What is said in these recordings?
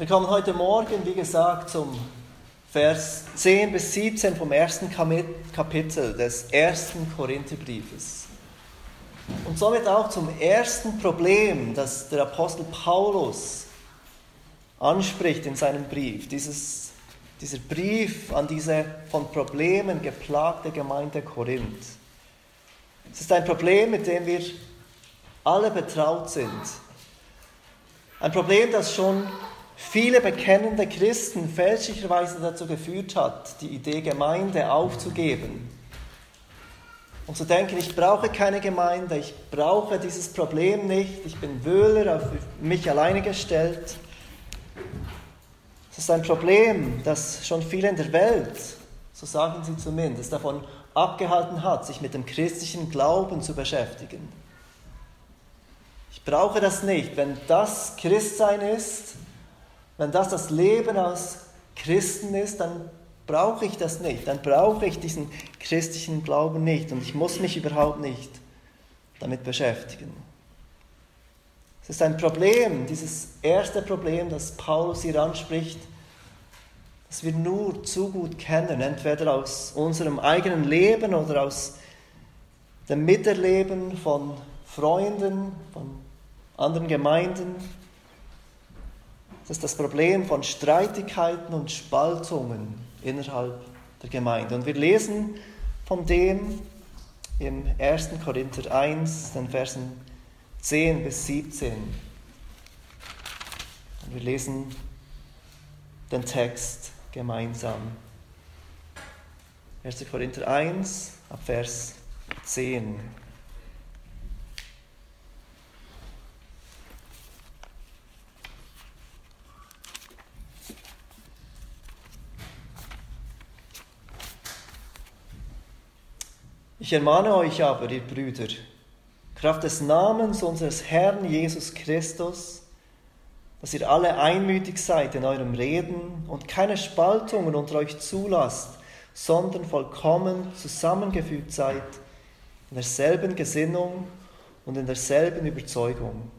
Wir kommen heute Morgen, wie gesagt, zum Vers 10 bis 17 vom ersten Kapitel des ersten Korintherbriefes. Und somit auch zum ersten Problem, das der Apostel Paulus anspricht in seinem Brief. Dieses, dieser Brief an diese von Problemen geplagte Gemeinde Korinth. Es ist ein Problem, mit dem wir alle betraut sind. Ein Problem, das schon viele bekennende Christen fälschlicherweise dazu geführt hat, die Idee Gemeinde aufzugeben und zu denken, ich brauche keine Gemeinde, ich brauche dieses Problem nicht, ich bin Wöhler, auf mich alleine gestellt. Es ist ein Problem, das schon viele in der Welt, so sagen sie zumindest, davon abgehalten hat, sich mit dem christlichen Glauben zu beschäftigen. Ich brauche das nicht. Wenn das Christsein ist, wenn das das Leben als Christen ist, dann brauche ich das nicht. Dann brauche ich diesen christlichen Glauben nicht und ich muss mich überhaupt nicht damit beschäftigen. Es ist ein Problem, dieses erste Problem, das Paulus hier anspricht, das wir nur zu gut kennen, entweder aus unserem eigenen Leben oder aus dem Miterleben von Freunden, von anderen Gemeinden, das ist das Problem von Streitigkeiten und Spaltungen innerhalb der Gemeinde. Und wir lesen von dem im 1. Korinther 1, den Versen 10 bis 17. Und wir lesen den Text gemeinsam. 1. Korinther 1, ab Vers 10. Ich ermahne euch aber, ihr Brüder, Kraft des Namens unseres Herrn Jesus Christus, dass ihr alle einmütig seid in eurem Reden und keine Spaltungen unter euch zulasst, sondern vollkommen zusammengefügt seid in derselben Gesinnung und in derselben Überzeugung.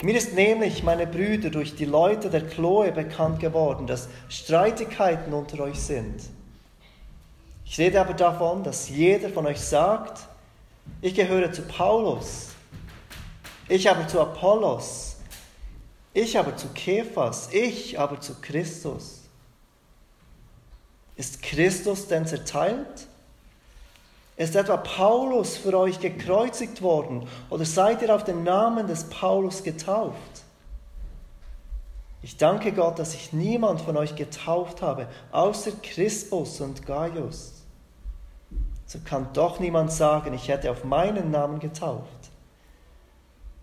Mir ist nämlich, meine Brüder, durch die Leute der Chloe bekannt geworden, dass Streitigkeiten unter euch sind. Ich rede aber davon, dass jeder von euch sagt, ich gehöre zu Paulus, ich aber zu Apollos, ich aber zu Kephas, ich aber zu Christus. Ist Christus denn zerteilt? Ist etwa Paulus für euch gekreuzigt worden oder seid ihr auf den Namen des Paulus getauft? Ich danke Gott, dass ich niemand von euch getauft habe, außer Christus und Gaius so kann doch niemand sagen, ich hätte auf meinen Namen getauft.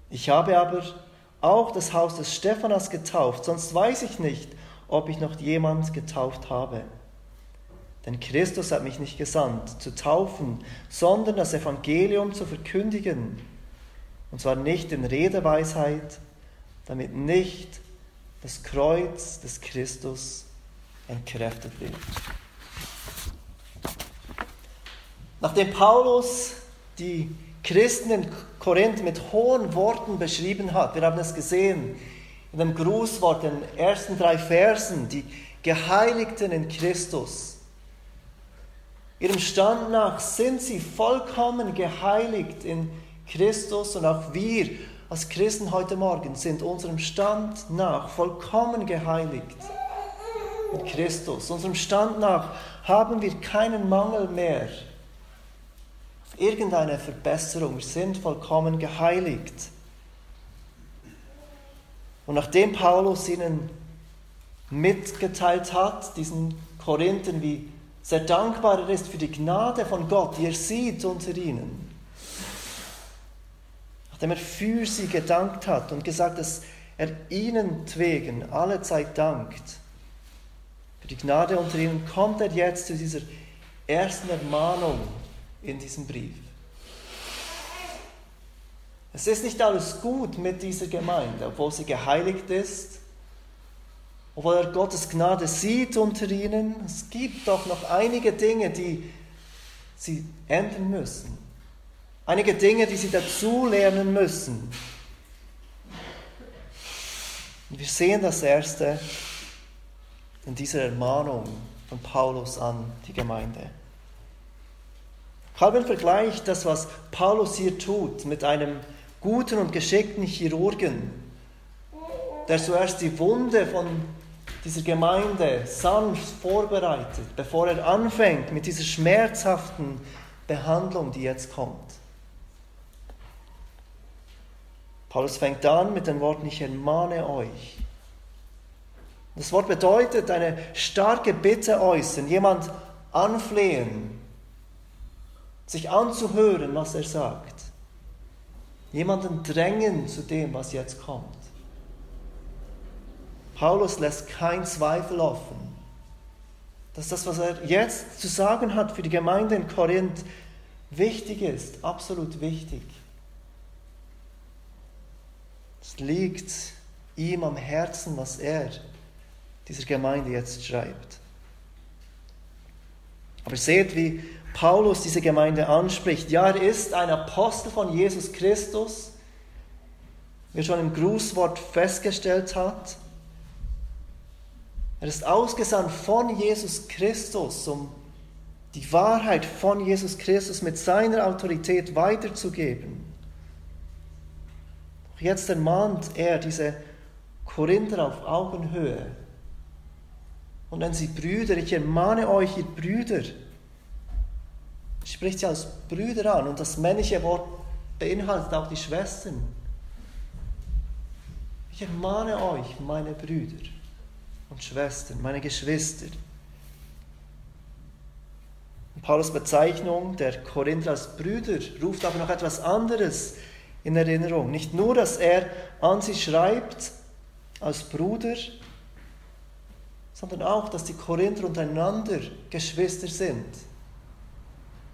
Ich habe aber auch das Haus des Stephanas getauft, sonst weiß ich nicht, ob ich noch jemand getauft habe. Denn Christus hat mich nicht gesandt, zu taufen, sondern das Evangelium zu verkündigen. Und zwar nicht in Redeweisheit, damit nicht das Kreuz des Christus entkräftet wird. Nachdem Paulus die Christen in Korinth mit hohen Worten beschrieben hat, wir haben es gesehen in dem Grußwort, den ersten drei Versen, die Geheiligten in Christus. Ihrem Stand nach sind sie vollkommen geheiligt in Christus und auch wir als Christen heute Morgen sind unserem Stand nach vollkommen geheiligt in Christus. Unserem Stand nach haben wir keinen Mangel mehr irgendeine Verbesserung. Wir sind vollkommen geheiligt. Und nachdem Paulus ihnen mitgeteilt hat, diesen Korinthern, wie sehr dankbar er ist für die Gnade von Gott, die er sieht unter ihnen, nachdem er für sie gedankt hat und gesagt, dass er ihnen wegen alle Zeit dankt, für die Gnade unter ihnen, kommt er jetzt zu dieser ersten Ermahnung in diesem Brief. Es ist nicht alles gut mit dieser Gemeinde, obwohl sie geheiligt ist, obwohl er Gottes Gnade sieht unter ihnen. Es gibt doch noch einige Dinge, die sie ändern müssen. Einige Dinge, die sie dazu lernen müssen. Wir sehen das Erste in dieser Ermahnung von Paulus an die Gemeinde. Calvin vergleicht das, was Paulus hier tut, mit einem guten und geschickten Chirurgen, der zuerst die Wunde von dieser Gemeinde sanft vorbereitet, bevor er anfängt mit dieser schmerzhaften Behandlung, die jetzt kommt. Paulus fängt an mit den Worten, ich ermahne euch. Das Wort bedeutet eine starke Bitte äußern, jemand anflehen, sich anzuhören, was er sagt. Jemanden drängen zu dem, was jetzt kommt. Paulus lässt keinen Zweifel offen, dass das, was er jetzt zu sagen hat für die Gemeinde in Korinth, wichtig ist, absolut wichtig. Es liegt ihm am Herzen, was er dieser Gemeinde jetzt schreibt. Aber seht, wie Paulus diese Gemeinde anspricht. Ja, er ist ein Apostel von Jesus Christus, wie er schon im Grußwort festgestellt hat. Er ist ausgesandt von Jesus Christus, um die Wahrheit von Jesus Christus mit seiner Autorität weiterzugeben. Doch jetzt ermahnt er diese Korinther auf Augenhöhe. Und wenn sie Brüder, ich ermahne euch, ihr Brüder, spricht sie als Brüder an und das männliche Wort beinhaltet auch die Schwestern. Ich ermahne euch, meine Brüder und Schwestern, meine Geschwister. Und Paulus Bezeichnung der Korinther als Brüder ruft aber noch etwas anderes in Erinnerung. Nicht nur, dass er an sie schreibt als Bruder, sondern auch, dass die Korinther untereinander Geschwister sind.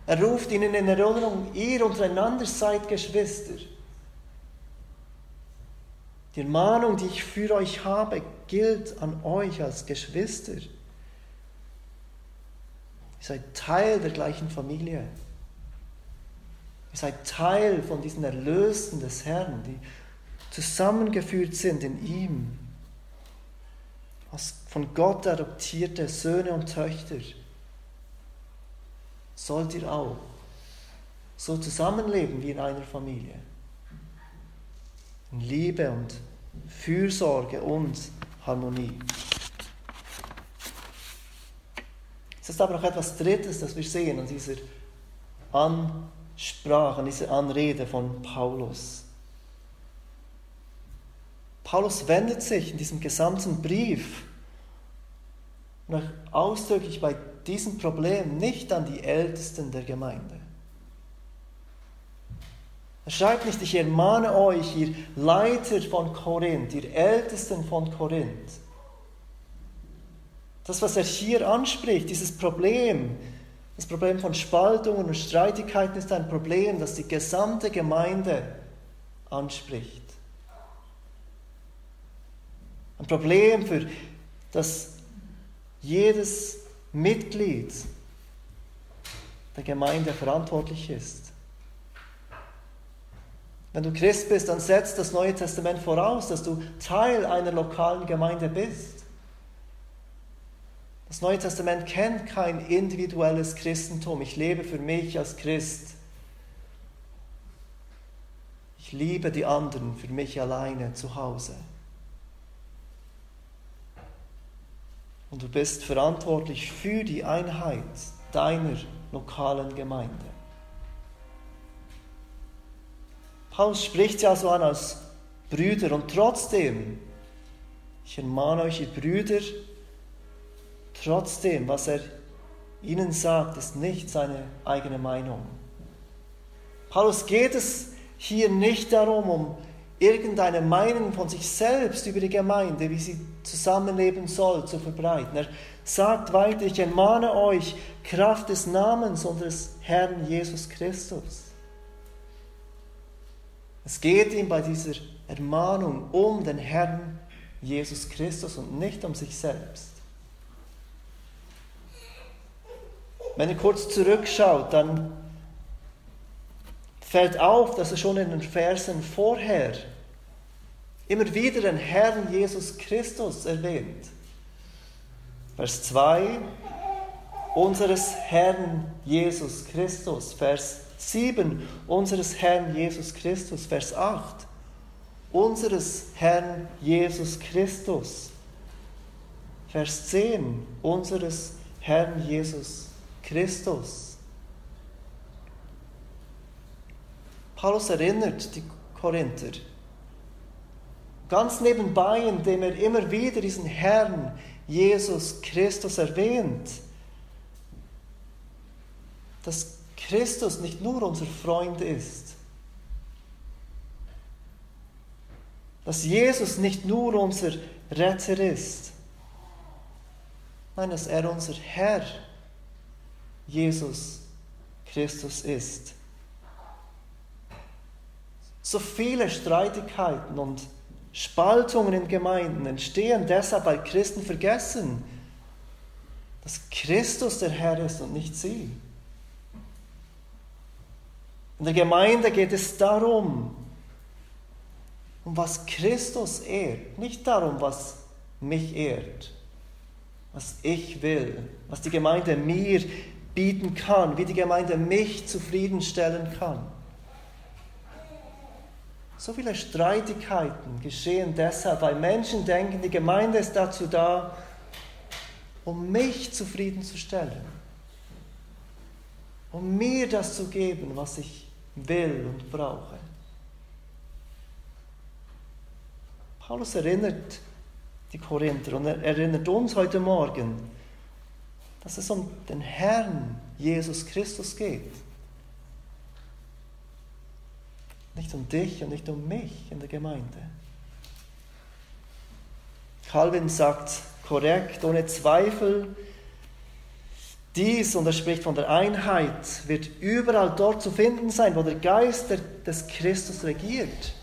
Er ruft ihnen in Erinnerung, ihr untereinander seid Geschwister. Die Ermahnung, die ich für euch habe, gilt an euch als Geschwister. Ihr seid Teil der gleichen Familie. Ihr seid Teil von diesen Erlösten des Herrn, die zusammengeführt sind in ihm. Als von Gott adoptierte Söhne und Töchter sollt ihr auch so zusammenleben wie in einer Familie. In Liebe und Fürsorge und Harmonie. Es ist aber noch etwas Drittes, das wir sehen an dieser Ansprache, an dieser Anrede von Paulus. Paulus wendet sich in diesem gesamten Brief noch ausdrücklich bei diesem Problem nicht an die Ältesten der Gemeinde. Er schreibt nicht, ich ermahne euch, ihr Leiter von Korinth, ihr Ältesten von Korinth. Das, was er hier anspricht, dieses Problem, das Problem von Spaltungen und Streitigkeiten ist ein Problem, das die gesamte Gemeinde anspricht. Ein Problem, für das jedes Mitglied der Gemeinde verantwortlich ist. Wenn du Christ bist, dann setzt das Neue Testament voraus, dass du Teil einer lokalen Gemeinde bist. Das Neue Testament kennt kein individuelles Christentum. Ich lebe für mich als Christ. Ich liebe die anderen für mich alleine zu Hause. Und du bist verantwortlich für die Einheit deiner lokalen Gemeinde. Paulus spricht sie also an als Brüder und trotzdem, ich ermahne euch, ihr Brüder, trotzdem, was er ihnen sagt, ist nicht seine eigene Meinung. Paulus geht es hier nicht darum, um irgendeine Meinung von sich selbst über die Gemeinde, wie sie zusammenleben soll, zu verbreiten. Er sagt weiter, ich ermahne euch, Kraft des Namens unseres Herrn Jesus Christus. Es geht ihm bei dieser Ermahnung um den Herrn Jesus Christus und nicht um sich selbst. Wenn ihr kurz zurückschaut, dann fällt auf, dass er schon in den Versen vorher immer wieder den Herrn Jesus Christus erwähnt. Vers 2, unseres Herrn Jesus Christus. Vers 7, unseres Herrn Jesus Christus. Vers 8, unseres Herrn Jesus Christus. Vers 10, unseres Herrn Jesus Christus. Paulus erinnert die Korinther ganz nebenbei, indem er immer wieder diesen Herrn Jesus Christus erwähnt, dass Christus nicht nur unser Freund ist, dass Jesus nicht nur unser Retter ist, nein, dass er unser Herr Jesus Christus ist. So viele Streitigkeiten und Spaltungen in Gemeinden entstehen deshalb, weil Christen vergessen, dass Christus der Herr ist und nicht sie. In der Gemeinde geht es darum, um was Christus ehrt, nicht darum, was mich ehrt, was ich will, was die Gemeinde mir bieten kann, wie die Gemeinde mich zufriedenstellen kann. So viele Streitigkeiten geschehen deshalb, weil Menschen denken, die Gemeinde ist dazu da, um mich zufriedenzustellen, um mir das zu geben, was ich will und brauche. Paulus erinnert die Korinther und er erinnert uns heute Morgen, dass es um den Herrn Jesus Christus geht. Nicht um dich und nicht um mich in der Gemeinde. Calvin sagt korrekt, ohne Zweifel, dies, und er spricht von der Einheit, wird überall dort zu finden sein, wo der Geist des Christus regiert.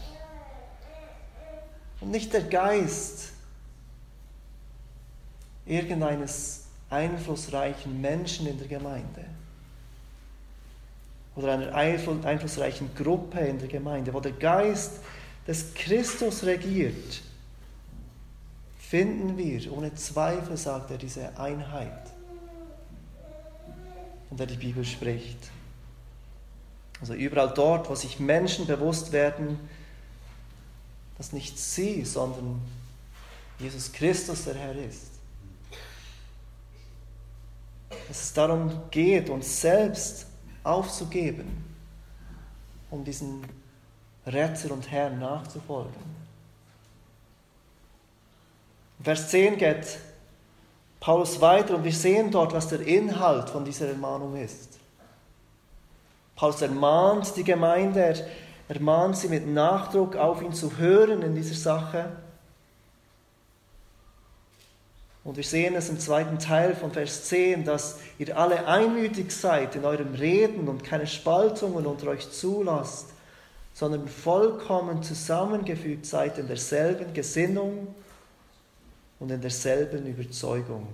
Und nicht der Geist irgendeines einflussreichen Menschen in der Gemeinde oder einer einflussreichen Gruppe in der Gemeinde, wo der Geist des Christus regiert, finden wir ohne Zweifel, sagt er, diese Einheit, von der die Bibel spricht. Also überall dort, wo sich Menschen bewusst werden, dass nicht sie, sondern Jesus Christus der Herr ist. Dass es darum geht, uns selbst aufzugeben, um diesen Retter und Herrn nachzufolgen. Vers 10 geht Paulus weiter und wir sehen dort, was der Inhalt von dieser Ermahnung ist. Paulus ermahnt die Gemeinde, er ermahnt sie mit Nachdruck auf ihn zu hören in dieser Sache. Und wir sehen es im zweiten Teil von Vers 10, dass ihr alle einmütig seid in eurem Reden und keine Spaltungen unter euch zulasst, sondern vollkommen zusammengefügt seid in derselben Gesinnung und in derselben Überzeugung.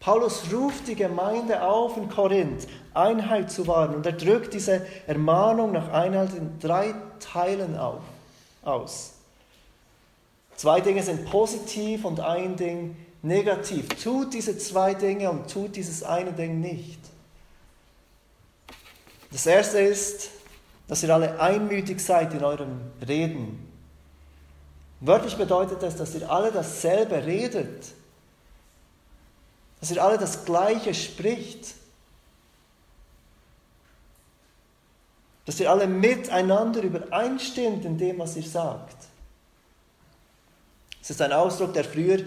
Paulus ruft die Gemeinde auf in Korinth, Einheit zu wahren, und er drückt diese Ermahnung nach Einheit in drei Teilen auf, aus. Zwei Dinge sind positiv und ein Ding negativ. Tut diese zwei Dinge und tut dieses eine Ding nicht. Das erste ist, dass ihr alle einmütig seid in eurem Reden. Wörtlich bedeutet das, dass ihr alle dasselbe redet. Dass ihr alle das Gleiche spricht. Dass ihr alle miteinander übereinstimmt in dem, was ihr sagt. Es ist ein Ausdruck, der früher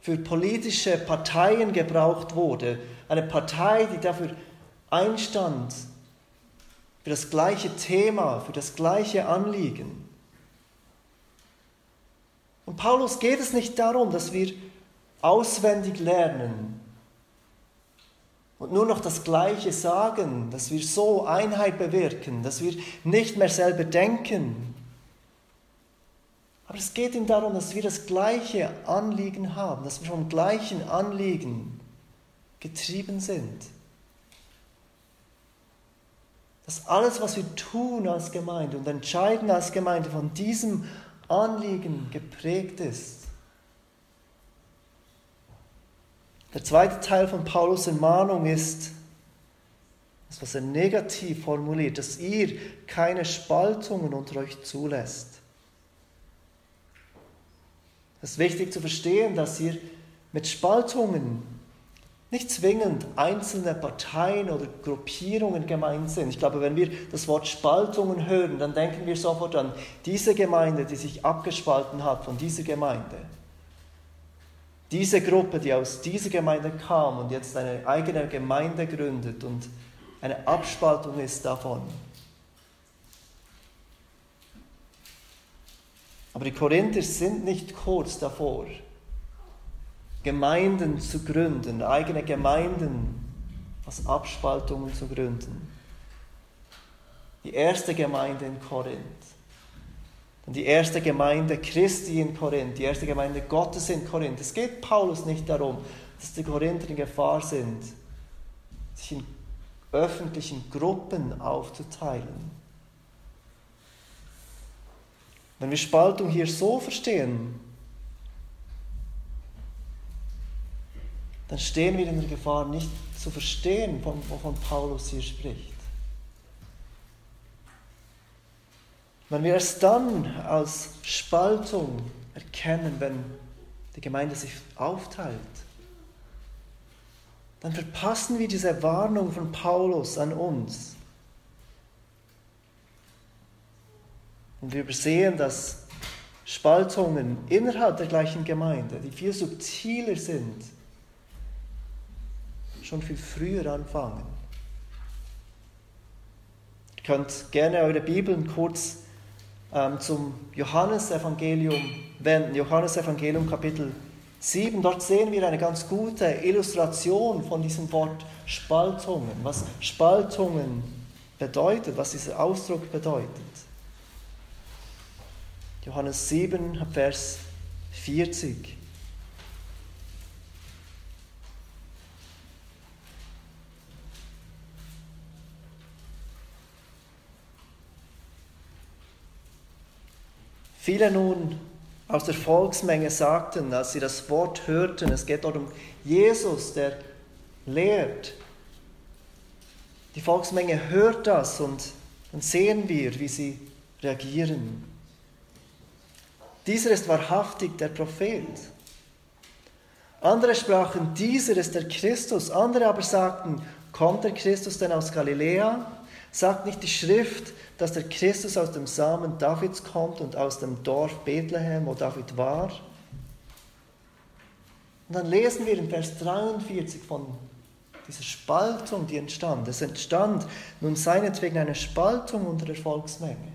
für politische Parteien gebraucht wurde. Eine Partei, die dafür einstand, für das gleiche Thema, für das gleiche Anliegen. Und Paulus geht es nicht darum, dass wir auswendig lernen und nur noch das Gleiche sagen, dass wir so Einheit bewirken, dass wir nicht mehr selber denken, aber es geht ihm darum, dass wir das gleiche Anliegen haben, dass wir vom gleichen Anliegen getrieben sind. dass alles, was wir tun als Gemeinde und entscheiden als Gemeinde, von diesem Anliegen geprägt ist. Der zweite Teil von Paulus Ermahnung ist, das, was er negativ formuliert, dass ihr keine Spaltungen unter euch zulässt. Es ist wichtig zu verstehen, dass ihr mit Spaltungen nicht zwingend einzelne Parteien oder Gruppierungen gemeint sind. Ich glaube, wenn wir das Wort Spaltungen hören, dann denken wir sofort an diese Gemeinde, die sich abgespalten hat von dieser Gemeinde. Diese Gruppe, die aus dieser Gemeinde kam und jetzt eine eigene Gemeinde gründet und eine Abspaltung ist davon. Aber die Korinther sind nicht kurz davor, Gemeinden zu gründen, eigene Gemeinden als Abspaltungen zu gründen. Die erste Gemeinde in Korinth, dann die erste Gemeinde Christi in Korinth, die erste Gemeinde Gottes in Korinth. Es geht Paulus nicht darum, dass die Korinther in Gefahr sind, sich in öffentlichen Gruppen aufzuteilen. Wenn wir Spaltung hier so verstehen, dann stehen wir in der Gefahr, nicht zu verstehen, wovon Paulus hier spricht. Wenn wir es dann als Spaltung erkennen, wenn die Gemeinde sich aufteilt, dann verpassen wir diese Warnung von Paulus an uns. Und wir übersehen, dass Spaltungen innerhalb der gleichen Gemeinde, die viel subtiler sind, schon viel früher anfangen. Ihr könnt gerne eure Bibeln kurz ähm, zum Johannesevangelium wenden. Johannesevangelium Kapitel 7. Dort sehen wir eine ganz gute Illustration von diesem Wort Spaltungen, was Spaltungen bedeutet, was dieser Ausdruck bedeutet. Johannes 7, Vers 40. Viele nun aus der Volksmenge sagten, als sie das Wort hörten, es geht dort um Jesus, der lehrt. Die Volksmenge hört das und dann sehen wir, wie sie reagieren. Dieser ist wahrhaftig der Prophet. Andere sprachen, dieser ist der Christus. Andere aber sagten, kommt der Christus denn aus Galiläa? Sagt nicht die Schrift, dass der Christus aus dem Samen Davids kommt und aus dem Dorf Bethlehem, wo David war? Und dann lesen wir in Vers 43 von dieser Spaltung, die entstand. Es entstand nun seinetwegen eine Spaltung unter der Volksmenge.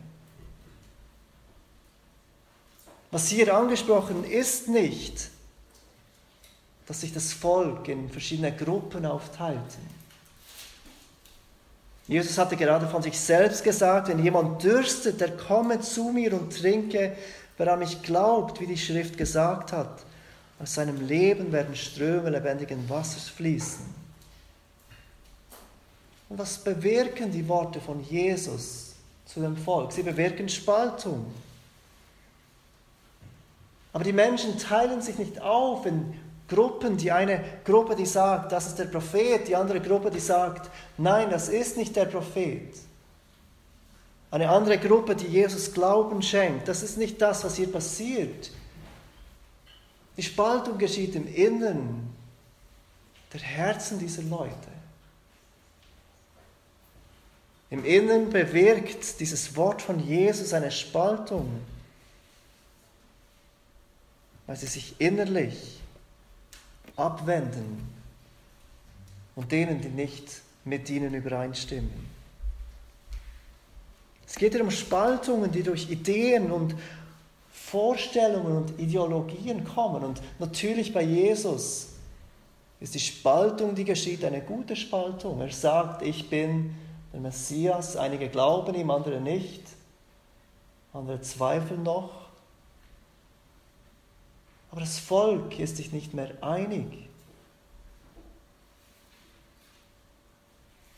Was hier angesprochen ist nicht, dass sich das Volk in verschiedene Gruppen aufteilte. Jesus hatte gerade von sich selbst gesagt, wenn jemand dürstet, der komme zu mir und trinke, wer an mich glaubt, wie die Schrift gesagt hat. Aus seinem Leben werden Ströme lebendigen Wassers fließen. Und was bewirken die Worte von Jesus zu dem Volk? Sie bewirken Spaltung. Aber die Menschen teilen sich nicht auf in Gruppen, die eine Gruppe, die sagt, das ist der Prophet, die andere Gruppe, die sagt, nein, das ist nicht der Prophet. Eine andere Gruppe, die Jesus Glauben schenkt, das ist nicht das, was hier passiert. Die Spaltung geschieht im Innern der Herzen dieser Leute. Im Innern bewirkt dieses Wort von Jesus eine Spaltung, weil sie sich innerlich abwenden und denen, die nicht mit ihnen übereinstimmen. Es geht um Spaltungen, die durch Ideen und Vorstellungen und Ideologien kommen. Und natürlich bei Jesus ist die Spaltung, die geschieht, eine gute Spaltung. Er sagt, ich bin der Messias. Einige glauben ihm, andere nicht. Andere zweifeln noch. Aber das Volk ist sich nicht mehr einig.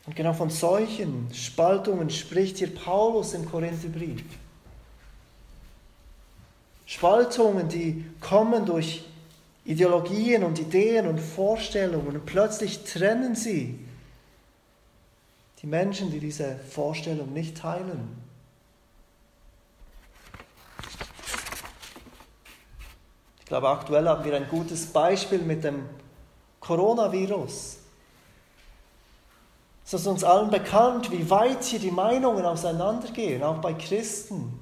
Und genau von solchen Spaltungen spricht hier Paulus im Korintherbrief. Spaltungen, die kommen durch Ideologien und Ideen und Vorstellungen und plötzlich trennen sie die Menschen, die diese Vorstellung nicht teilen. Ich glaube, aktuell haben wir ein gutes Beispiel mit dem Coronavirus. Es ist uns allen bekannt, wie weit hier die Meinungen auseinandergehen, auch bei Christen.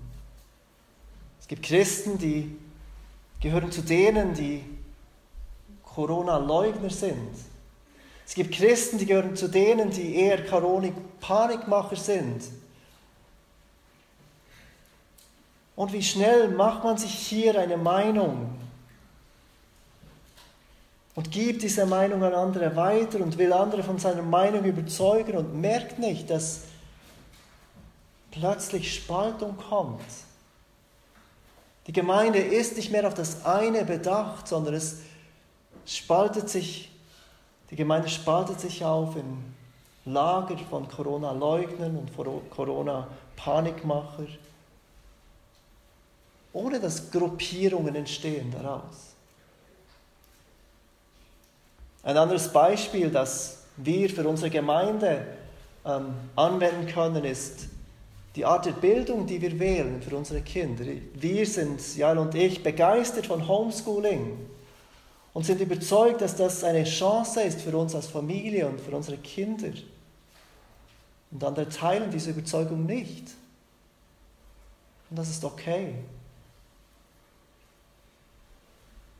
Es gibt Christen, die gehören zu denen, die Corona-Leugner sind. Es gibt Christen, die gehören zu denen, die eher Panikmacher sind. Und wie schnell macht man sich hier eine Meinung und gibt diese Meinung an andere weiter und will andere von seiner Meinung überzeugen und merkt nicht, dass plötzlich Spaltung kommt. Die Gemeinde ist nicht mehr auf das eine bedacht, sondern es spaltet sich, die Gemeinde spaltet sich auf in Lager von Corona-Leugnern und Corona-Panikmacher, ohne dass Gruppierungen entstehen daraus. Ein anderes Beispiel, das wir für unsere Gemeinde ähm, anwenden können, ist die Art der Bildung, die wir wählen für unsere Kinder. Wir sind, Jan und ich, begeistert von Homeschooling und sind überzeugt, dass das eine Chance ist für uns als Familie und für unsere Kinder. Und andere teilen diese Überzeugung nicht. Und das ist okay.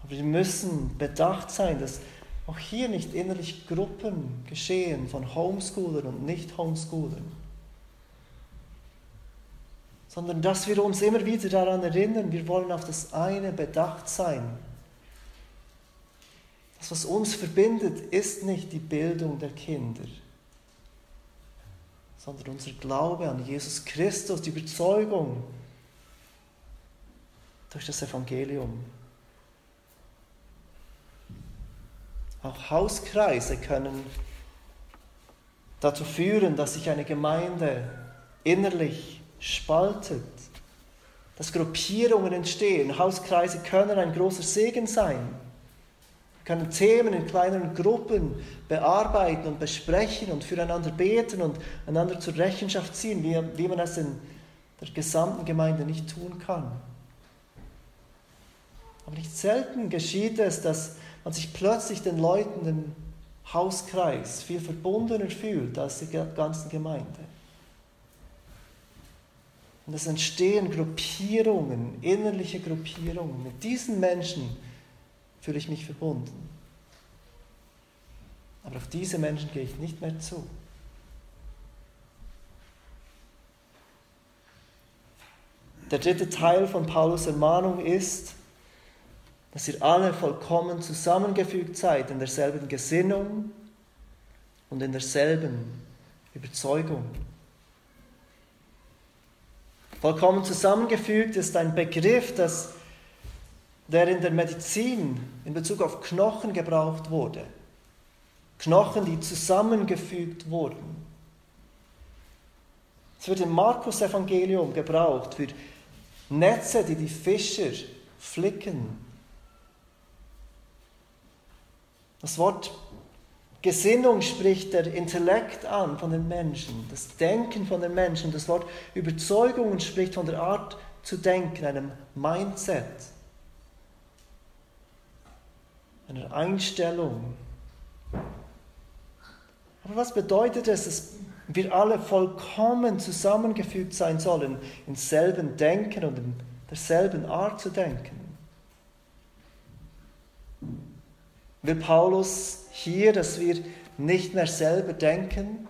Aber wir müssen bedacht sein, dass auch hier nicht innerlich Gruppen geschehen von Homeschoolern und Nicht-Homeschoolern sondern dass wir uns immer wieder daran erinnern, wir wollen auf das eine bedacht sein. Das, was uns verbindet, ist nicht die Bildung der Kinder, sondern unser Glaube an Jesus Christus, die Überzeugung durch das Evangelium. Auch Hauskreise können dazu führen, dass sich eine Gemeinde innerlich spaltet, dass Gruppierungen entstehen. Hauskreise können ein großer Segen sein. Können Themen in kleineren Gruppen bearbeiten und besprechen und füreinander beten und einander zur Rechenschaft ziehen, wie, wie man es in der gesamten Gemeinde nicht tun kann. Aber nicht selten geschieht es, dass man sich plötzlich den Leuten im Hauskreis viel verbundener fühlt als die ganzen Gemeinde. Und es entstehen Gruppierungen, innerliche Gruppierungen. Mit diesen Menschen fühle ich mich verbunden. Aber auf diese Menschen gehe ich nicht mehr zu. Der dritte Teil von Paulus Ermahnung ist, dass ihr alle vollkommen zusammengefügt seid in derselben Gesinnung und in derselben Überzeugung. Vollkommen zusammengefügt ist ein Begriff, das, der in der Medizin in Bezug auf Knochen gebraucht wurde. Knochen, die zusammengefügt wurden. Es wird im Markus-Evangelium gebraucht für Netze, die die Fischer flicken. Das Wort Gesinnung spricht der Intellekt an von den Menschen, das Denken von den Menschen. Das Wort Überzeugung spricht von der Art zu denken, einem Mindset, einer Einstellung. Aber was bedeutet es, dass wir alle vollkommen zusammengefügt sein sollen, im selben Denken und in derselben Art zu denken? Will Paulus hier, dass wir nicht mehr selber denken,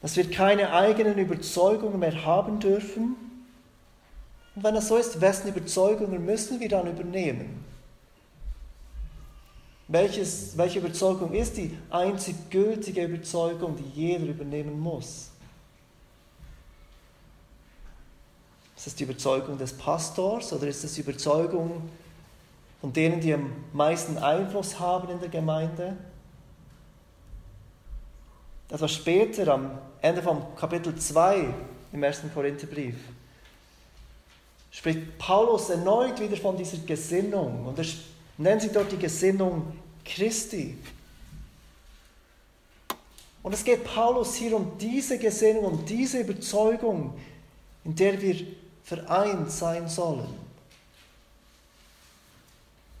dass wir keine eigenen Überzeugungen mehr haben dürfen. Und wenn das so ist, wessen Überzeugungen müssen wir dann übernehmen? Welches, welche Überzeugung ist die einzig gültige Überzeugung, die jeder übernehmen muss? Ist es die Überzeugung des Pastors oder ist es die Überzeugung von denen, die am meisten Einfluss haben in der Gemeinde. etwas später, am Ende vom Kapitel 2 im ersten Korintherbrief, spricht Paulus erneut wieder von dieser Gesinnung und er nennt sie dort die Gesinnung Christi. Und es geht Paulus hier um diese Gesinnung, um diese Überzeugung, in der wir vereint sein sollen.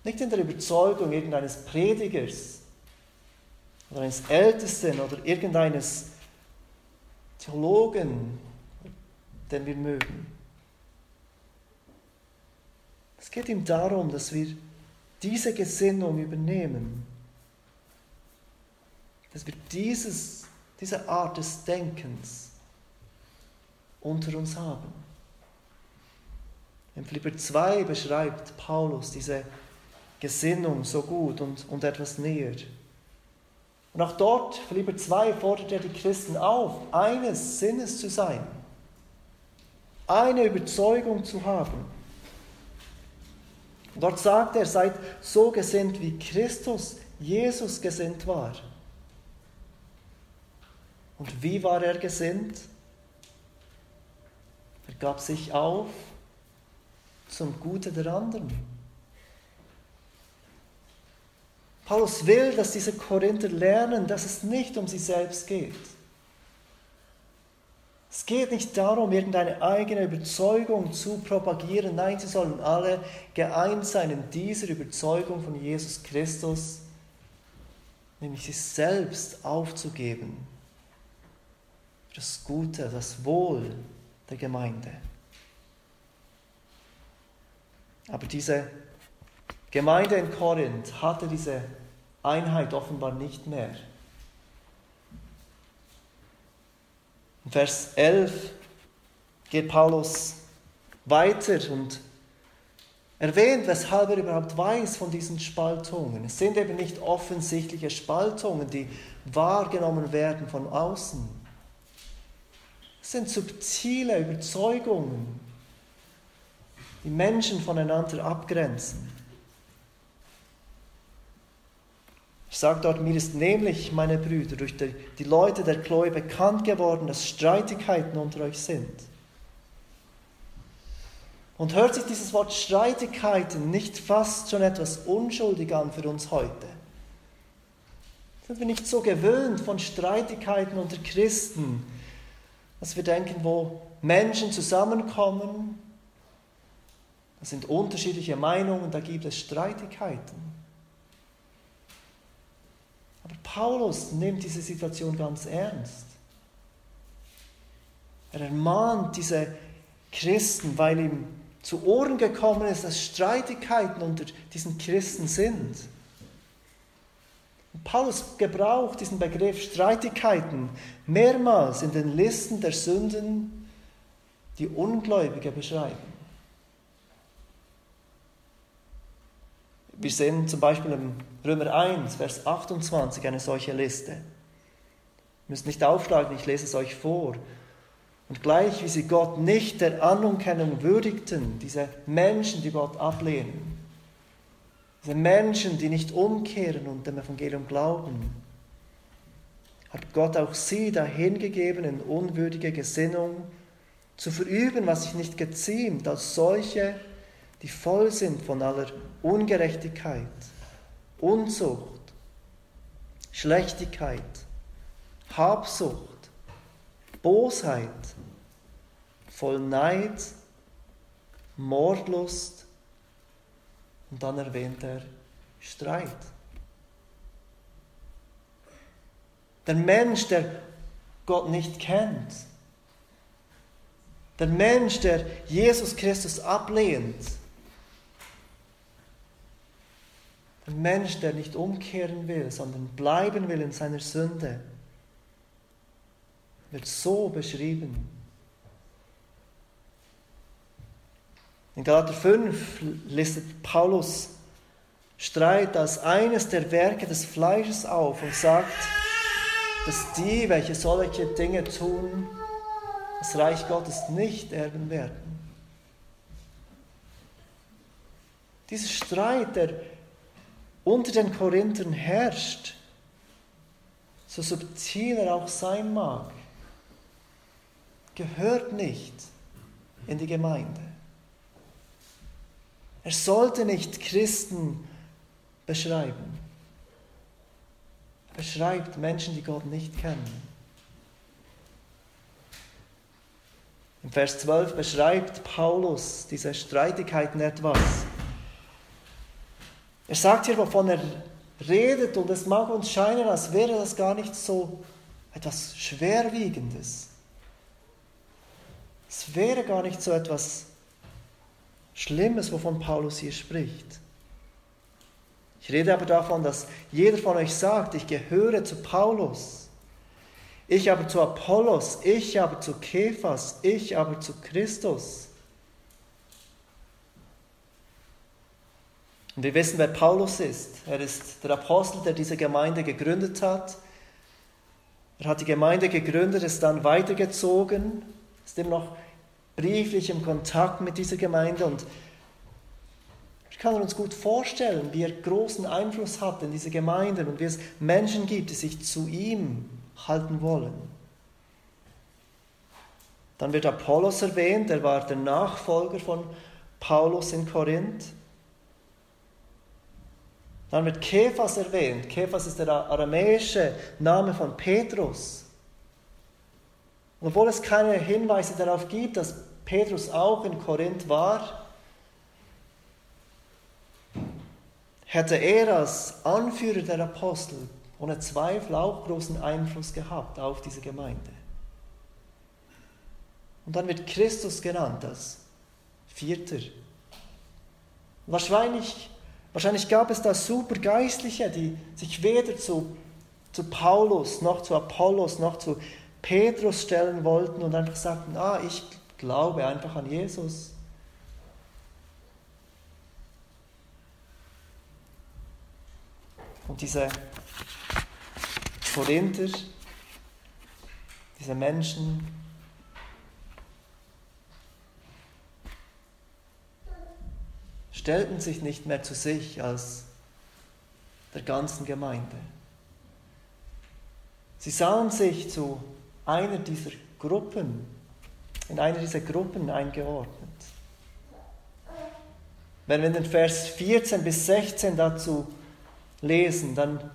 Nicht in der Überzeugung irgendeines Predigers oder eines Ältesten oder irgendeines Theologen, den wir mögen. Es geht ihm darum, dass wir diese Gesinnung übernehmen, dass wir dieses, diese Art des Denkens unter uns haben. In Philipper 2 beschreibt Paulus diese Gesinnung so gut und, und etwas näher. Und auch dort, Philipper 2, fordert er die Christen auf, eines Sinnes zu sein, eine Überzeugung zu haben. Und dort sagt er, seid so gesinnt, wie Christus Jesus gesinnt war. Und wie war er gesinnt? Er gab sich auf zum Gute der anderen. Paulus will, dass diese Korinther lernen, dass es nicht um sie selbst geht. Es geht nicht darum, irgendeine eigene Überzeugung zu propagieren. Nein, sie sollen alle geeint sein in dieser Überzeugung von Jesus Christus, nämlich sich selbst aufzugeben das Gute, das Wohl der Gemeinde. Aber diese Gemeinde in Korinth hatte diese Einheit offenbar nicht mehr. In Vers 11 geht Paulus weiter und erwähnt, weshalb er überhaupt weiß von diesen Spaltungen. Es sind eben nicht offensichtliche Spaltungen, die wahrgenommen werden von außen. Es sind subtile Überzeugungen, die Menschen voneinander abgrenzen. Ich sage dort, mir ist nämlich, meine Brüder, durch die, die Leute der Chloe bekannt geworden, dass Streitigkeiten unter euch sind. Und hört sich dieses Wort Streitigkeiten nicht fast schon etwas unschuldig an für uns heute? Sind wir nicht so gewöhnt von Streitigkeiten unter Christen, dass wir denken, wo Menschen zusammenkommen, da sind unterschiedliche Meinungen, da gibt es Streitigkeiten. Aber Paulus nimmt diese Situation ganz ernst. Er ermahnt diese Christen, weil ihm zu Ohren gekommen ist, dass Streitigkeiten unter diesen Christen sind. Und Paulus gebraucht diesen Begriff Streitigkeiten mehrmals in den Listen der Sünden, die Ungläubige beschreiben. Wir sehen zum Beispiel im Römer 1, Vers 28 eine solche Liste. Ihr müsst nicht aufschlagen, ich lese es euch vor. Und gleich wie sie Gott nicht der Anerkennung würdigten, diese Menschen, die Gott ablehnen, diese Menschen, die nicht umkehren und dem Evangelium glauben, hat Gott auch sie dahingegeben, in unwürdige Gesinnung zu verüben, was sich nicht geziemt, als solche, die voll sind von aller Ungerechtigkeit, Unzucht, Schlechtigkeit, Habsucht, Bosheit, voll Neid, Mordlust und dann erwähnt er Streit. Der Mensch, der Gott nicht kennt, der Mensch, der Jesus Christus ablehnt, Ein Mensch, der nicht umkehren will, sondern bleiben will in seiner Sünde, wird so beschrieben. In Galater 5 listet Paulus Streit als eines der Werke des Fleisches auf und sagt, dass die, welche solche Dinge tun, das Reich Gottes nicht erben werden. Dieser Streit, der unter den Korinthern herrscht, so subtil er auch sein mag, gehört nicht in die Gemeinde. Er sollte nicht Christen beschreiben. Er beschreibt Menschen, die Gott nicht kennen. Im Vers 12 beschreibt Paulus diese Streitigkeiten etwas. Er sagt hier, wovon er redet, und es mag uns scheinen, als wäre das gar nicht so etwas Schwerwiegendes. Es wäre gar nicht so etwas Schlimmes, wovon Paulus hier spricht. Ich rede aber davon, dass jeder von euch sagt, ich gehöre zu Paulus, ich aber zu Apollos, ich aber zu Kephas, ich aber zu Christus. Und wir wissen, wer Paulus ist. Er ist der Apostel, der diese Gemeinde gegründet hat. Er hat die Gemeinde gegründet, ist dann weitergezogen, ist immer noch brieflich im Kontakt mit dieser Gemeinde und ich kann uns gut vorstellen, wie er großen Einfluss hat in diese Gemeinde und wie es Menschen gibt, die sich zu ihm halten wollen. Dann wird Apollos erwähnt, er war der Nachfolger von Paulus in Korinth. Dann wird Kephas erwähnt. Kephas ist der aramäische Name von Petrus. Und obwohl es keine Hinweise darauf gibt, dass Petrus auch in Korinth war, hätte er als Anführer der Apostel ohne Zweifel auch großen Einfluss gehabt auf diese Gemeinde. Und dann wird Christus genannt als Vierter. Wahrscheinlich, wahrscheinlich gab es da Supergeistliche, die sich weder zu, zu Paulus noch zu Apollos noch zu Petrus stellen wollten und einfach sagten, ah, ich glaube einfach an Jesus. Und diese Korinther, diese Menschen, stellten sich nicht mehr zu sich als der ganzen Gemeinde. Sie sahen sich zu einer dieser Gruppen, in einer dieser Gruppen eingeordnet. Wenn wir den Vers 14 bis 16 dazu lesen, dann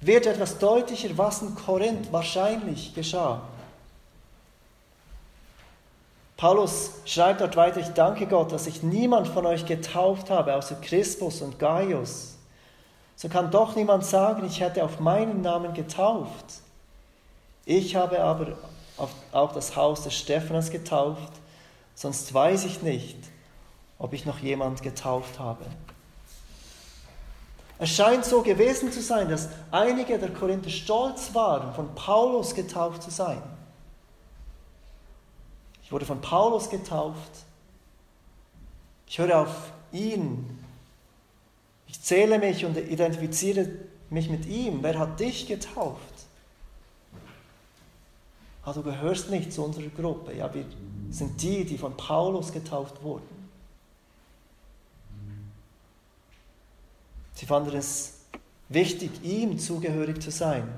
wird etwas deutlicher, was in Korinth wahrscheinlich geschah. Paulus schreibt dort weiter, ich danke Gott, dass ich niemand von euch getauft habe, außer Christus und Gaius. So kann doch niemand sagen, ich hätte auf meinen Namen getauft. Ich habe aber auch das Haus des Stephanas getauft, sonst weiß ich nicht, ob ich noch jemand getauft habe. Es scheint so gewesen zu sein, dass einige der Korinther stolz waren, von Paulus getauft zu sein. Ich wurde von Paulus getauft. Ich höre auf ihn. Ich zähle mich und identifiziere mich mit ihm. Wer hat dich getauft? Ah, du gehörst nicht zu unserer Gruppe. Ja, wir sind die, die von Paulus getauft wurden. Sie fanden es wichtig, ihm zugehörig zu sein.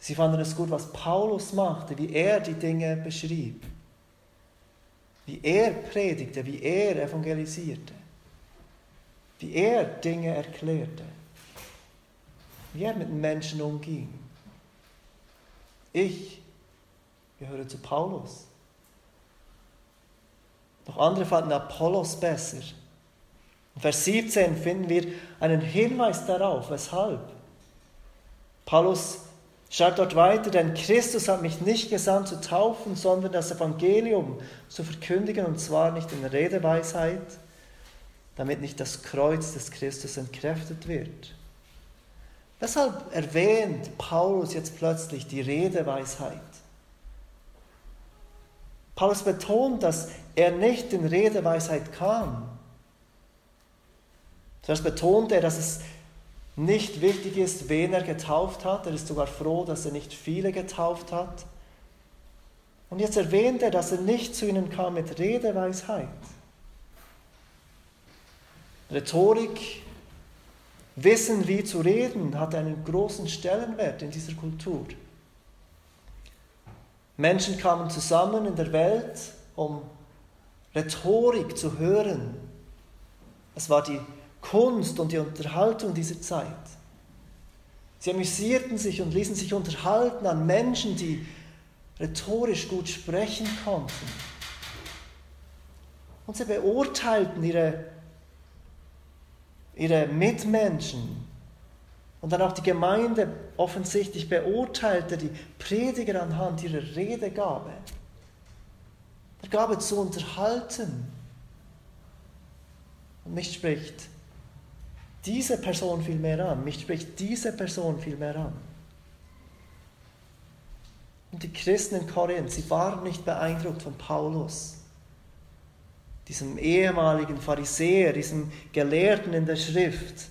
Sie fanden es gut, was Paulus machte, wie er die Dinge beschrieb, wie er predigte, wie er evangelisierte, wie er Dinge erklärte, wie er mit Menschen umging. Ich gehöre zu Paulus. Doch andere fanden Apollos besser. In Vers 17 finden wir einen Hinweis darauf, weshalb. Paulus schreibt dort weiter, denn Christus hat mich nicht gesandt zu taufen, sondern das Evangelium zu verkündigen, und zwar nicht in Redeweisheit, damit nicht das Kreuz des Christus entkräftet wird. Weshalb erwähnt Paulus jetzt plötzlich die Redeweisheit? Paulus betont, dass er nicht in Redeweisheit kam, Zuerst betont er, dass es nicht wichtig ist, wen er getauft hat. Er ist sogar froh, dass er nicht viele getauft hat. Und jetzt erwähnt er, dass er nicht zu ihnen kam mit Redeweisheit. Rhetorik Wissen, wie zu reden, hat einen großen Stellenwert in dieser Kultur. Menschen kamen zusammen in der Welt, um Rhetorik zu hören. Es war die Kunst und die Unterhaltung dieser Zeit. Sie amüsierten sich und ließen sich unterhalten an Menschen, die rhetorisch gut sprechen konnten. Und sie beurteilten ihre, ihre Mitmenschen. Und dann auch die Gemeinde offensichtlich beurteilte die Prediger anhand ihrer Redegabe. Der Gabe zu unterhalten. Und mich spricht diese Person viel mehr an. Mich spricht diese Person viel mehr an. Und die Christen in Korinth, sie waren nicht beeindruckt von Paulus diesem ehemaligen Pharisäer, diesem Gelehrten in der Schrift.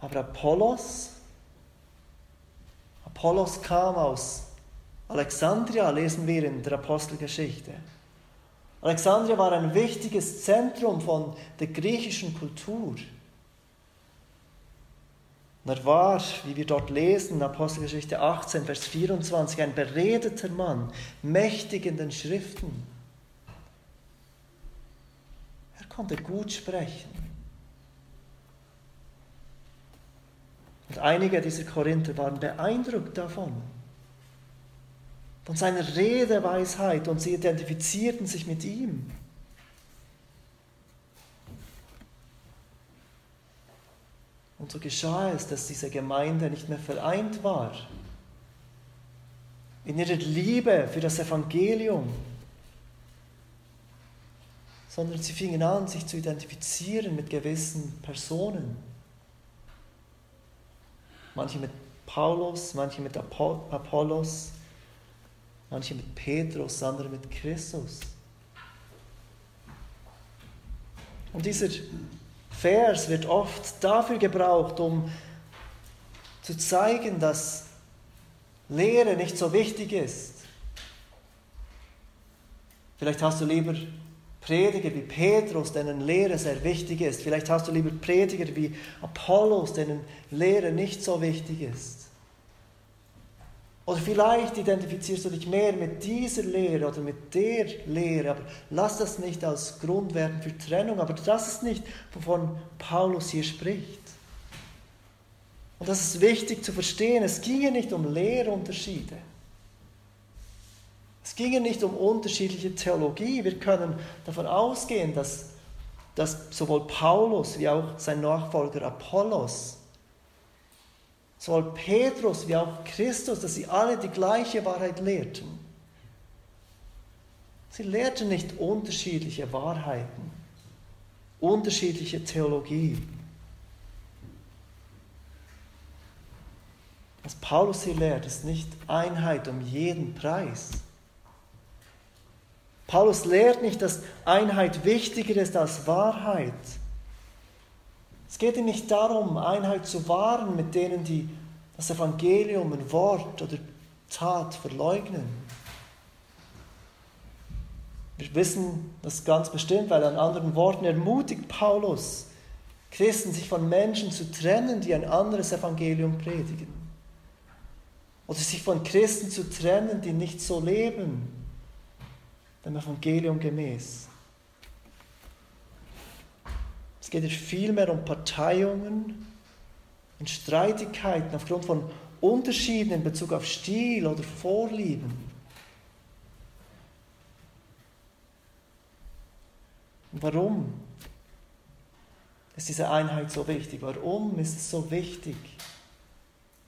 Aber Apollos, Apollos kam aus Alexandria, lesen wir in der Apostelgeschichte. Alexandria war ein wichtiges Zentrum von der griechischen Kultur. Und er war, wie wir dort lesen, in Apostelgeschichte 18, Vers 24, ein beredeter Mann, mächtig in den Schriften. Er konnte gut sprechen. Und einige dieser Korinther waren beeindruckt davon, von seiner Redeweisheit und sie identifizierten sich mit ihm. Und so geschah es, dass diese Gemeinde nicht mehr vereint war in ihrer Liebe für das Evangelium, sondern sie fingen an, sich zu identifizieren mit gewissen Personen. Manche mit Paulus, manche mit Apollos, manche mit Petrus, andere mit Christus. Und dieser Vers wird oft dafür gebraucht, um zu zeigen, dass Lehre nicht so wichtig ist. Vielleicht hast du lieber Prediger wie Petrus, denen Lehre sehr wichtig ist. Vielleicht hast du lieber Prediger wie Apollos, denen Lehre nicht so wichtig ist. Oder vielleicht identifizierst du dich mehr mit dieser Lehre oder mit der Lehre, aber lass das nicht als Grund werden für Trennung. Aber das ist nicht, wovon Paulus hier spricht. Und das ist wichtig zu verstehen. Es ginge nicht um Lehrunterschiede. Es ginge nicht um unterschiedliche Theologie. Wir können davon ausgehen, dass, dass sowohl Paulus wie auch sein Nachfolger Apollos sowohl Petrus wie auch Christus, dass sie alle die gleiche Wahrheit lehrten. Sie lehrten nicht unterschiedliche Wahrheiten, unterschiedliche Theologie. Was Paulus hier lehrt, ist nicht Einheit um jeden Preis. Paulus lehrt nicht, dass Einheit wichtiger ist als Wahrheit. Es geht ihm nicht darum, Einheit zu wahren mit denen, die das Evangelium in Wort oder Tat verleugnen. Wir wissen das ganz bestimmt, weil an anderen Worten ermutigt Paulus, Christen sich von Menschen zu trennen, die ein anderes Evangelium predigen. Oder sich von Christen zu trennen, die nicht so leben, dem Evangelium gemäß. Es geht vielmehr um Parteiungen und Streitigkeiten aufgrund von Unterschieden in Bezug auf Stil oder Vorlieben. Und warum ist diese Einheit so wichtig? Warum ist es so wichtig,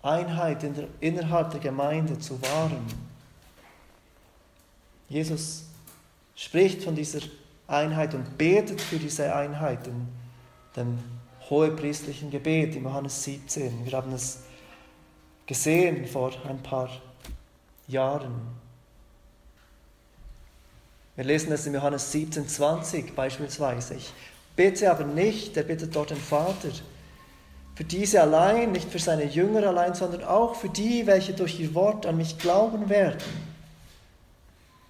Einheit in der, innerhalb der Gemeinde zu wahren? Jesus spricht von dieser Einheit und betet für diese Einheit in dem hohepriestlichen Gebet im Johannes 17. Wir haben es gesehen vor ein paar Jahren. Wir lesen es im Johannes 17, 20 beispielsweise. Ich bete aber nicht, er bittet dort den Vater, für diese allein, nicht für seine Jünger allein, sondern auch für die, welche durch ihr Wort an mich glauben werden.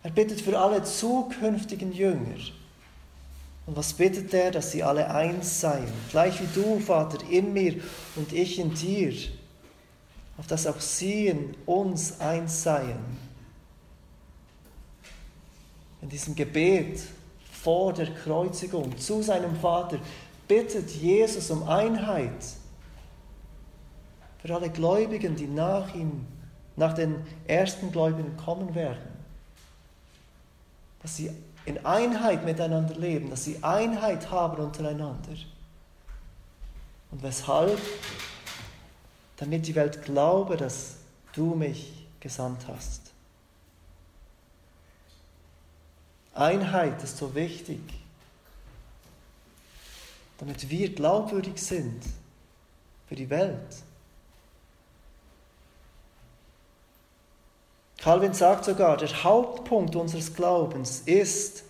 Er bittet für alle zukünftigen Jünger Und was bittet er, dass sie alle eins seien, gleich wie du, Vater, in mir und ich in dir, auf dass auch sie in uns eins seien. In diesem Gebet vor der Kreuzigung zu seinem Vater bittet Jesus um Einheit für alle Gläubigen, die nach ihm, nach den ersten Gläubigen kommen werden. Dass sie in Einheit miteinander leben, dass sie Einheit haben untereinander. Und weshalb? Damit die Welt glaube, dass du mich gesandt hast. Einheit ist so wichtig, damit wir glaubwürdig sind für die Welt. Calvin sagt sogar, der Hauptpunkt unseres Glaubens ist,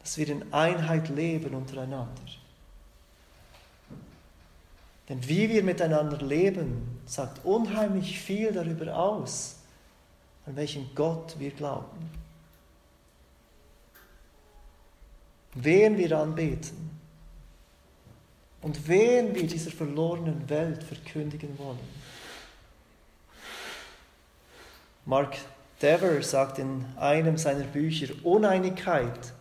dass wir in Einheit leben untereinander. Denn wie wir miteinander leben, sagt unheimlich viel darüber aus, an welchen Gott wir glauben. Wen wir anbeten und wen wir dieser verlorenen Welt verkündigen wollen. Mark Dever sagt in einem seiner Bücher, Uneinigkeit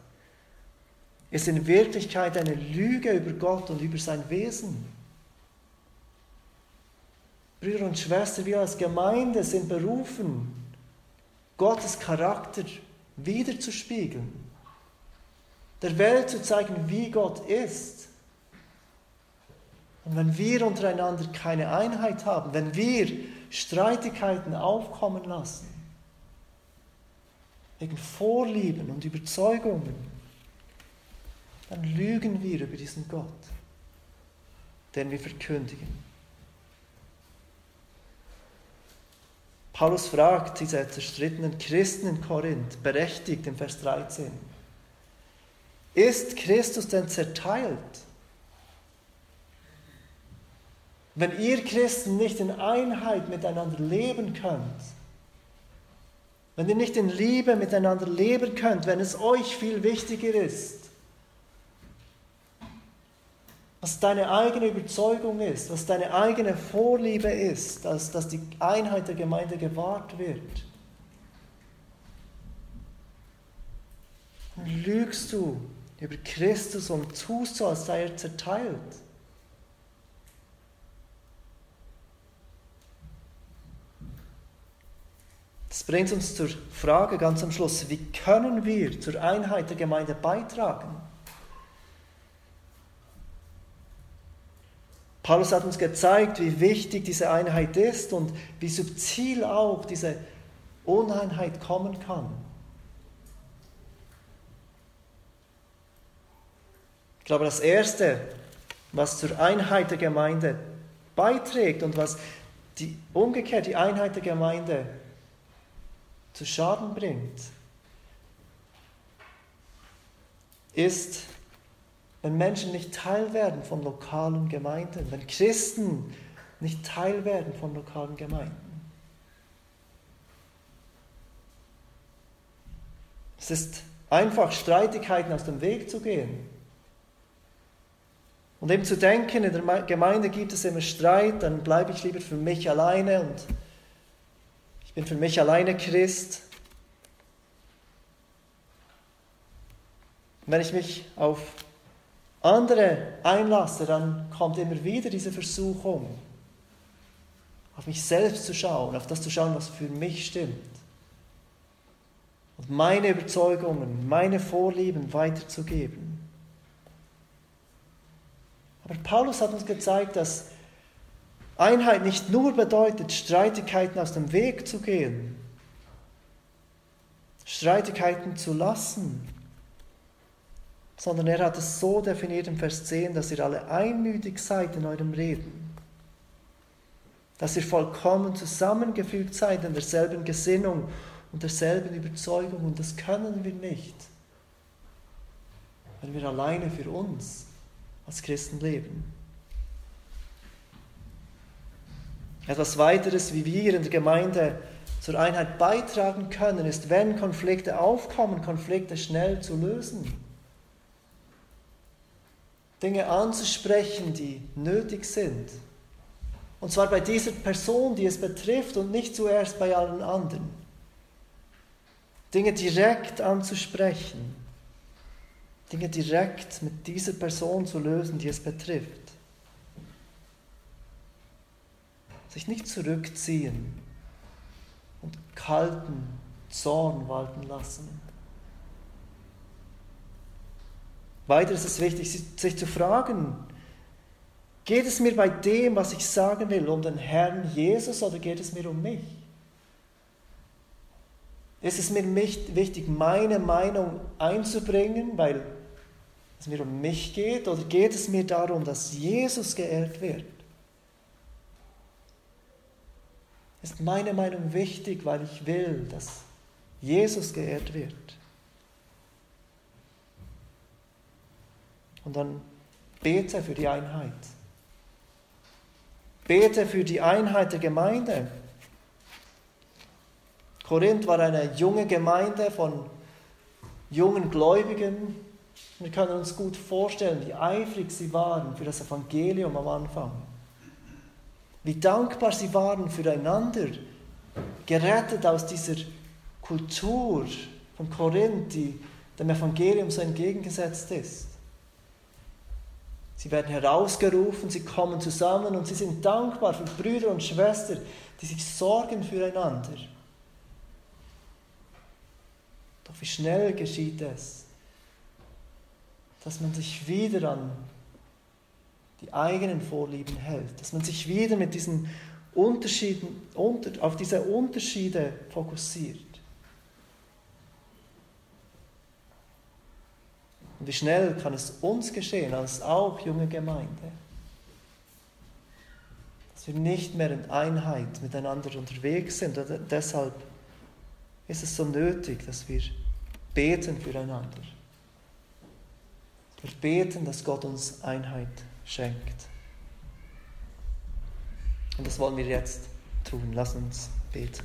ist in Wirklichkeit eine Lüge über Gott und über sein Wesen. Brüder und Schwestern, wir als Gemeinde sind berufen, Gottes Charakter wiederzuspiegeln, der Welt zu zeigen, wie Gott ist. Und wenn wir untereinander keine Einheit haben, wenn wir Streitigkeiten aufkommen lassen, wegen Vorlieben und Überzeugungen, dann lügen wir über diesen Gott, den wir verkündigen. Paulus fragt diese zerstrittenen Christen in Korinth, berechtigt im Vers 13, ist Christus denn zerteilt? Wenn ihr Christen nicht in Einheit miteinander leben könnt, wenn ihr nicht in Liebe miteinander leben könnt, wenn es euch viel wichtiger ist, was deine eigene Überzeugung ist, was deine eigene Vorliebe ist, dass, dass die Einheit der Gemeinde gewahrt wird, dann lügst du über Christus und tust so, als sei er zerteilt. Das bringt uns zur Frage ganz am Schluss, wie können wir zur Einheit der Gemeinde beitragen? Paulus hat uns gezeigt, wie wichtig diese Einheit ist und wie subtil auch diese Uneinheit kommen kann. Ich glaube, das Erste, was zur Einheit der Gemeinde beiträgt und was die, umgekehrt die Einheit der Gemeinde zu Schaden bringt, ist, wenn Menschen nicht Teil werden von lokalen Gemeinden, wenn Christen nicht Teil werden von lokalen Gemeinden. Es ist einfach, Streitigkeiten aus dem Weg zu gehen. Und eben zu denken, in der Gemeinde gibt es immer Streit, dann bleibe ich lieber für mich alleine und bin für mich alleine Christ. Wenn ich mich auf andere einlasse, dann kommt immer wieder diese Versuchung, auf mich selbst zu schauen, auf das zu schauen, was für mich stimmt. Und meine Überzeugungen, meine Vorlieben weiterzugeben. Aber Paulus hat uns gezeigt, dass Einheit nicht nur bedeutet, Streitigkeiten aus dem Weg zu gehen, Streitigkeiten zu lassen, sondern er hat es so definiert im Vers 10, dass ihr alle einmütig seid in eurem Reden, dass ihr vollkommen zusammengefügt seid in derselben Gesinnung und derselben Überzeugung und das können wir nicht, wenn wir alleine für uns als Christen leben. Etwas weiteres, wie wir in der Gemeinde zur Einheit beitragen können, ist, wenn Konflikte aufkommen, Konflikte schnell zu lösen. Dinge anzusprechen, die nötig sind. Und zwar bei dieser Person, die es betrifft und nicht zuerst bei allen anderen. Dinge direkt anzusprechen. Dinge direkt mit dieser Person zu lösen, die es betrifft. Sich nicht zurückziehen und kalten Zorn walten lassen. Weiter ist es wichtig, sich zu fragen, geht es mir bei dem, was ich sagen will, um den Herrn Jesus oder geht es mir um mich? Ist es mir wichtig, meine Meinung einzubringen, weil es mir um mich geht, oder geht es mir darum, dass Jesus geehrt wird? Ist meine Meinung wichtig, weil ich will, dass Jesus geehrt wird? Und dann bete für die Einheit. Bete für die Einheit der Gemeinde. Korinth war eine junge Gemeinde von jungen Gläubigen. Wir können uns gut vorstellen, wie eifrig sie waren für das Evangelium am Anfang. Wie dankbar sie waren füreinander, gerettet aus dieser Kultur von Korinth, die dem Evangelium so entgegengesetzt ist. Sie werden herausgerufen, sie kommen zusammen und sie sind dankbar für Brüder und Schwestern, die sich sorgen füreinander. Doch wie schnell geschieht es, dass man sich wieder an die eigenen Vorlieben hält, dass man sich wieder mit diesen Unterschieden, auf diese Unterschiede fokussiert. Und wie schnell kann es uns geschehen, als auch junge Gemeinde, dass wir nicht mehr in Einheit miteinander unterwegs sind. Und deshalb ist es so nötig, dass wir beten füreinander. Wir beten, dass Gott uns Einheit schenkt. Und das wollen wir jetzt tun. Lass uns beten.